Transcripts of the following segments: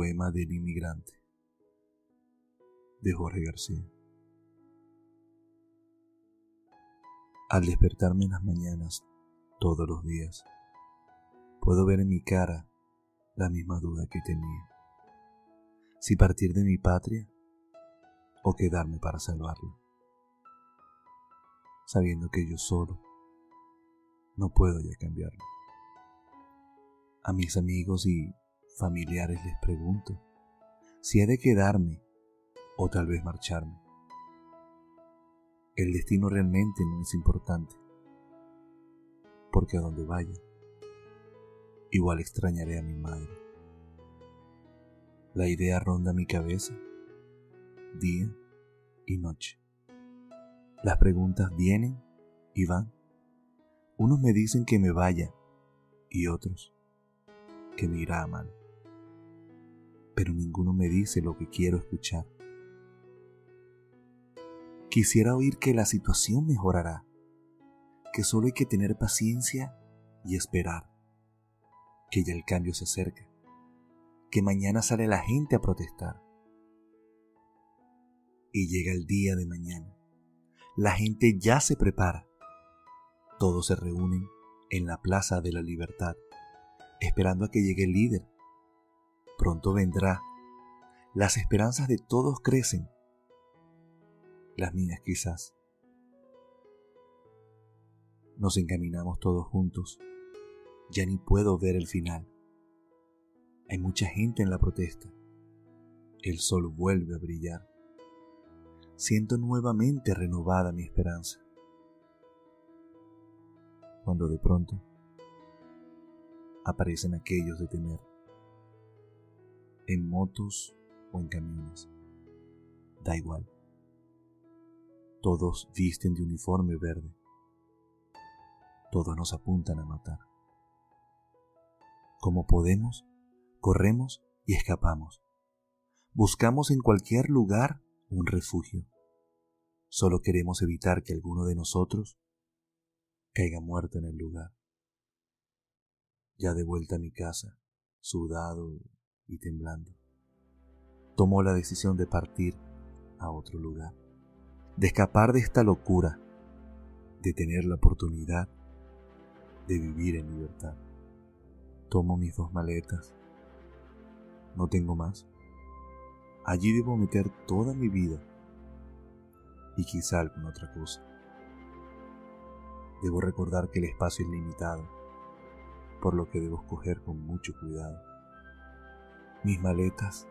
Poema del inmigrante de Jorge García. Al despertarme en las mañanas todos los días, puedo ver en mi cara la misma duda que tenía. Si partir de mi patria o quedarme para salvarla. Sabiendo que yo solo no puedo ya cambiarlo. A mis amigos y familiares les pregunto si he de quedarme o tal vez marcharme. El destino realmente no es importante, porque a donde vaya, igual extrañaré a mi madre. La idea ronda mi cabeza día y noche. Las preguntas vienen y van. Unos me dicen que me vaya y otros que me irá mal pero ninguno me dice lo que quiero escuchar. Quisiera oír que la situación mejorará, que solo hay que tener paciencia y esperar, que ya el cambio se acerca, que mañana sale la gente a protestar. Y llega el día de mañana. La gente ya se prepara. Todos se reúnen en la Plaza de la Libertad, esperando a que llegue el líder pronto vendrá. Las esperanzas de todos crecen. Las mías quizás. Nos encaminamos todos juntos. Ya ni puedo ver el final. Hay mucha gente en la protesta. El sol vuelve a brillar. Siento nuevamente renovada mi esperanza. Cuando de pronto aparecen aquellos de temer en motos o en camiones. Da igual. Todos visten de uniforme verde. Todos nos apuntan a matar. Como podemos, corremos y escapamos. Buscamos en cualquier lugar un refugio. Solo queremos evitar que alguno de nosotros caiga muerto en el lugar. Ya de vuelta a mi casa, sudado y temblando, tomó la decisión de partir a otro lugar, de escapar de esta locura, de tener la oportunidad de vivir en libertad. Tomo mis dos maletas. No tengo más. Allí debo meter toda mi vida y quizá alguna otra cosa. Debo recordar que el espacio es limitado, por lo que debo escoger con mucho cuidado. Mis maletas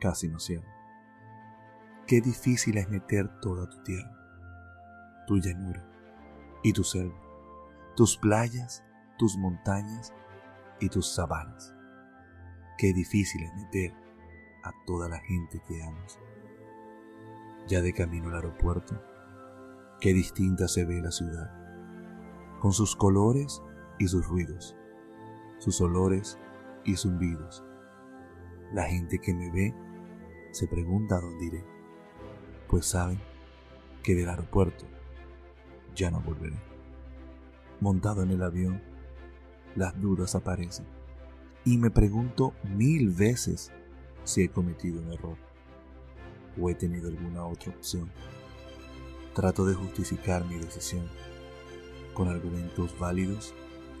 casi no cierran. Qué difícil es meter toda tu tierra, tu llanura y tu selva, tus playas, tus montañas y tus sabanas. Qué difícil es meter a toda la gente que amas. Ya de camino al aeropuerto, qué distinta se ve la ciudad, con sus colores y sus ruidos, sus olores y zumbidos la gente que me ve se pregunta dónde iré, pues saben que del aeropuerto ya no volveré. Montado en el avión, las dudas aparecen y me pregunto mil veces si he cometido un error o he tenido alguna otra opción. Trato de justificar mi decisión con argumentos válidos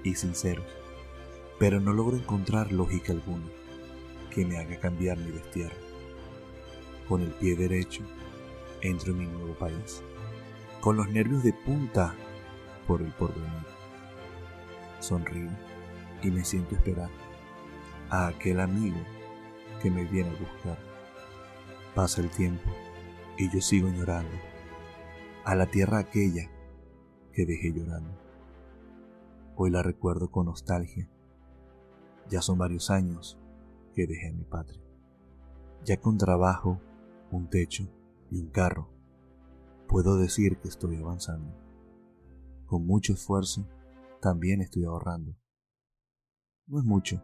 y sinceros, pero no logro encontrar lógica alguna que me haga cambiar mi destierro. Con el pie derecho entro en mi nuevo país, con los nervios de punta por el porvenir. Sonrío y me siento esperar a aquel amigo que me viene a buscar. Pasa el tiempo y yo sigo llorando a la tierra aquella que dejé llorando. Hoy la recuerdo con nostalgia. Ya son varios años que dejé en mi patria. Ya con trabajo, un techo y un carro, puedo decir que estoy avanzando. Con mucho esfuerzo, también estoy ahorrando. No es mucho,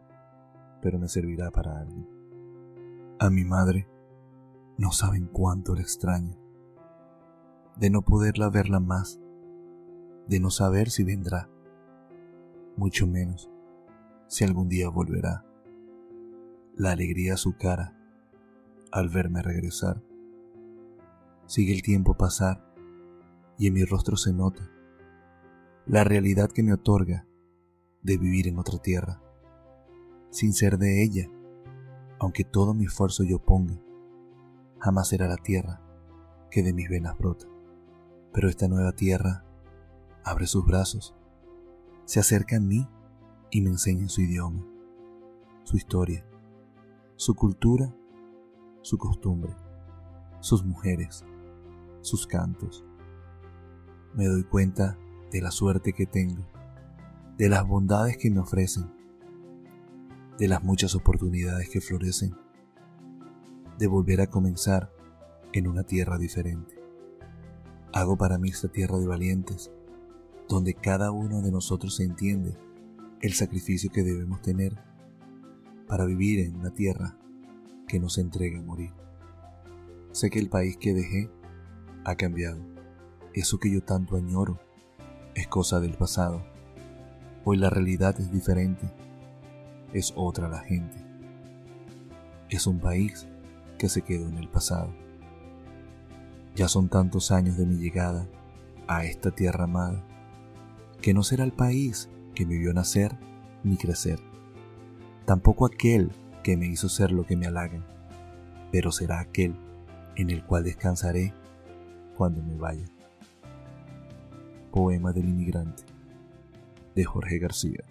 pero me servirá para algo. A mi madre, no saben cuánto la extraño. De no poderla verla más, de no saber si vendrá, mucho menos si algún día volverá la alegría a su cara al verme regresar. Sigue el tiempo pasar y en mi rostro se nota la realidad que me otorga de vivir en otra tierra, sin ser de ella, aunque todo mi esfuerzo yo ponga, jamás será la tierra que de mis venas brota. Pero esta nueva tierra abre sus brazos, se acerca a mí y me enseña su idioma, su historia, su cultura, su costumbre, sus mujeres, sus cantos. Me doy cuenta de la suerte que tengo, de las bondades que me ofrecen, de las muchas oportunidades que florecen, de volver a comenzar en una tierra diferente. Hago para mí esta tierra de valientes, donde cada uno de nosotros entiende el sacrificio que debemos tener para vivir en una tierra que nos entrega a morir. Sé que el país que dejé ha cambiado. Eso que yo tanto añoro es cosa del pasado. Hoy la realidad es diferente. Es otra la gente. Es un país que se quedó en el pasado. Ya son tantos años de mi llegada a esta tierra amada, que no será el país que me vio nacer ni crecer, tampoco aquel que me hizo ser lo que me halagan, pero será aquel en el cual descansaré cuando me vaya. Poema del inmigrante de Jorge García.